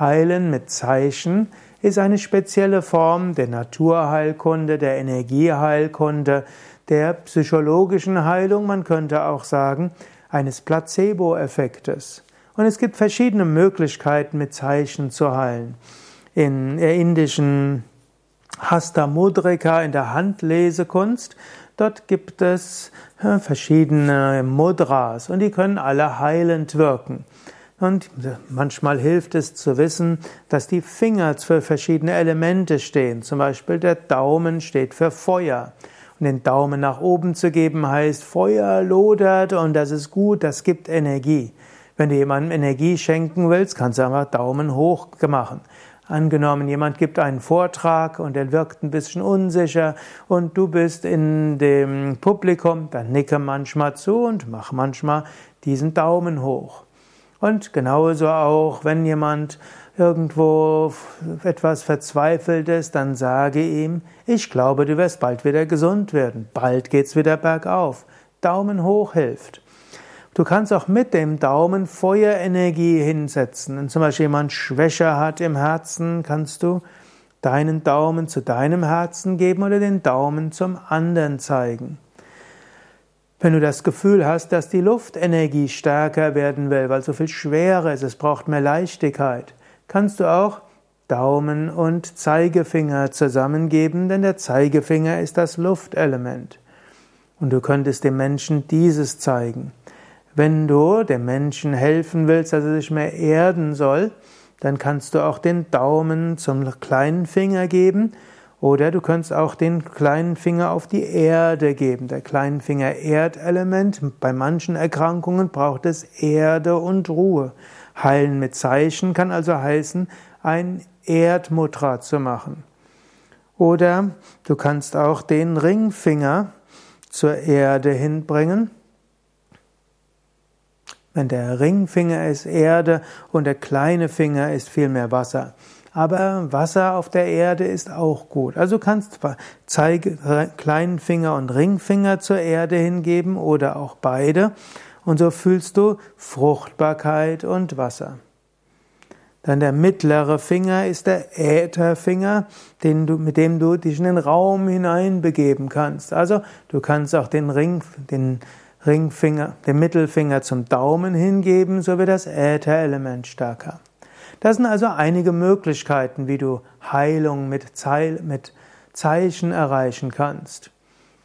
Heilen mit Zeichen ist eine spezielle Form der Naturheilkunde, der Energieheilkunde, der psychologischen Heilung, man könnte auch sagen, eines Placebo-Effektes. Und es gibt verschiedene Möglichkeiten, mit Zeichen zu heilen. In der indischen Hasta Mudrika, in der Handlesekunst, dort gibt es verschiedene Mudras und die können alle heilend wirken. Und manchmal hilft es zu wissen, dass die Finger für verschiedene Elemente stehen. Zum Beispiel der Daumen steht für Feuer. Und den Daumen nach oben zu geben heißt, Feuer lodert und das ist gut, das gibt Energie. Wenn du jemandem Energie schenken willst, kannst du einfach Daumen hoch machen. Angenommen, jemand gibt einen Vortrag und er wirkt ein bisschen unsicher und du bist in dem Publikum, dann nicke manchmal zu und mach manchmal diesen Daumen hoch. Und genauso auch, wenn jemand irgendwo etwas verzweifelt ist, dann sage ihm, ich glaube, du wirst bald wieder gesund werden. Bald geht's wieder bergauf. Daumen hoch hilft. Du kannst auch mit dem Daumen Feuerenergie hinsetzen. Wenn zum Beispiel jemand Schwäche hat im Herzen, kannst du deinen Daumen zu deinem Herzen geben oder den Daumen zum anderen zeigen. Wenn du das Gefühl hast, dass die Luftenergie stärker werden will, weil so viel schwerer ist, es braucht mehr Leichtigkeit, kannst du auch Daumen und Zeigefinger zusammengeben, denn der Zeigefinger ist das Luftelement. Und du könntest dem Menschen dieses zeigen. Wenn du dem Menschen helfen willst, dass er sich mehr erden soll, dann kannst du auch den Daumen zum kleinen Finger geben oder du kannst auch den kleinen Finger auf die Erde geben. Der kleinen Finger Erdelement. Bei manchen Erkrankungen braucht es Erde und Ruhe. Heilen mit Zeichen kann also heißen, ein Erdmutra zu machen. Oder du kannst auch den Ringfinger zur Erde hinbringen. Wenn der Ringfinger ist Erde und der kleine Finger ist vielmehr Wasser aber Wasser auf der Erde ist auch gut. Also kannst Zeige, kleinen Finger und Ringfinger zur Erde hingeben oder auch beide und so fühlst du Fruchtbarkeit und Wasser. Dann der mittlere Finger ist der Ätherfinger, den du, mit dem du dich in den Raum hineinbegeben kannst. Also du kannst auch den Ring, den Ringfinger, den Mittelfinger zum Daumen hingeben, so wird das Ätherelement stärker. Das sind also einige Möglichkeiten, wie du Heilung mit, Zeichen erreichen kannst.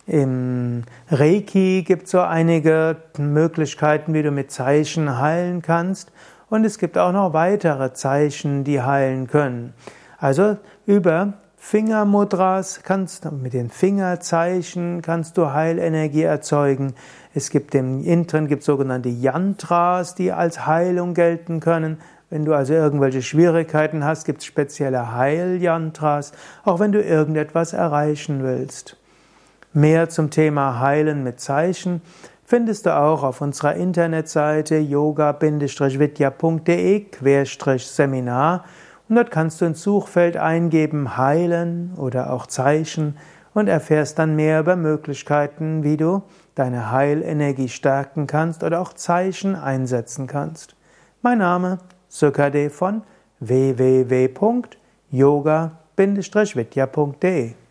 Im Reiki gibt es so einige Möglichkeiten, wie du mit Zeichen heilen kannst. Und es gibt auch noch weitere Zeichen, die heilen können. Also über Fingermudras kannst du mit den Fingerzeichen kannst du Heilenergie erzeugen. Es gibt im Intern gibt sogenannte Yantras, die als Heilung gelten können. Wenn du also irgendwelche Schwierigkeiten hast, gibt es spezielle Heiljantras, auch wenn du irgendetwas erreichen willst. Mehr zum Thema Heilen mit Zeichen findest du auch auf unserer Internetseite yoga-vidya.de-seminar und dort kannst du ins Suchfeld eingeben Heilen oder auch Zeichen und erfährst dann mehr über Möglichkeiten, wie du deine Heilenergie stärken kannst oder auch Zeichen einsetzen kannst. Mein Name Sukade von www.yoga-vidya.de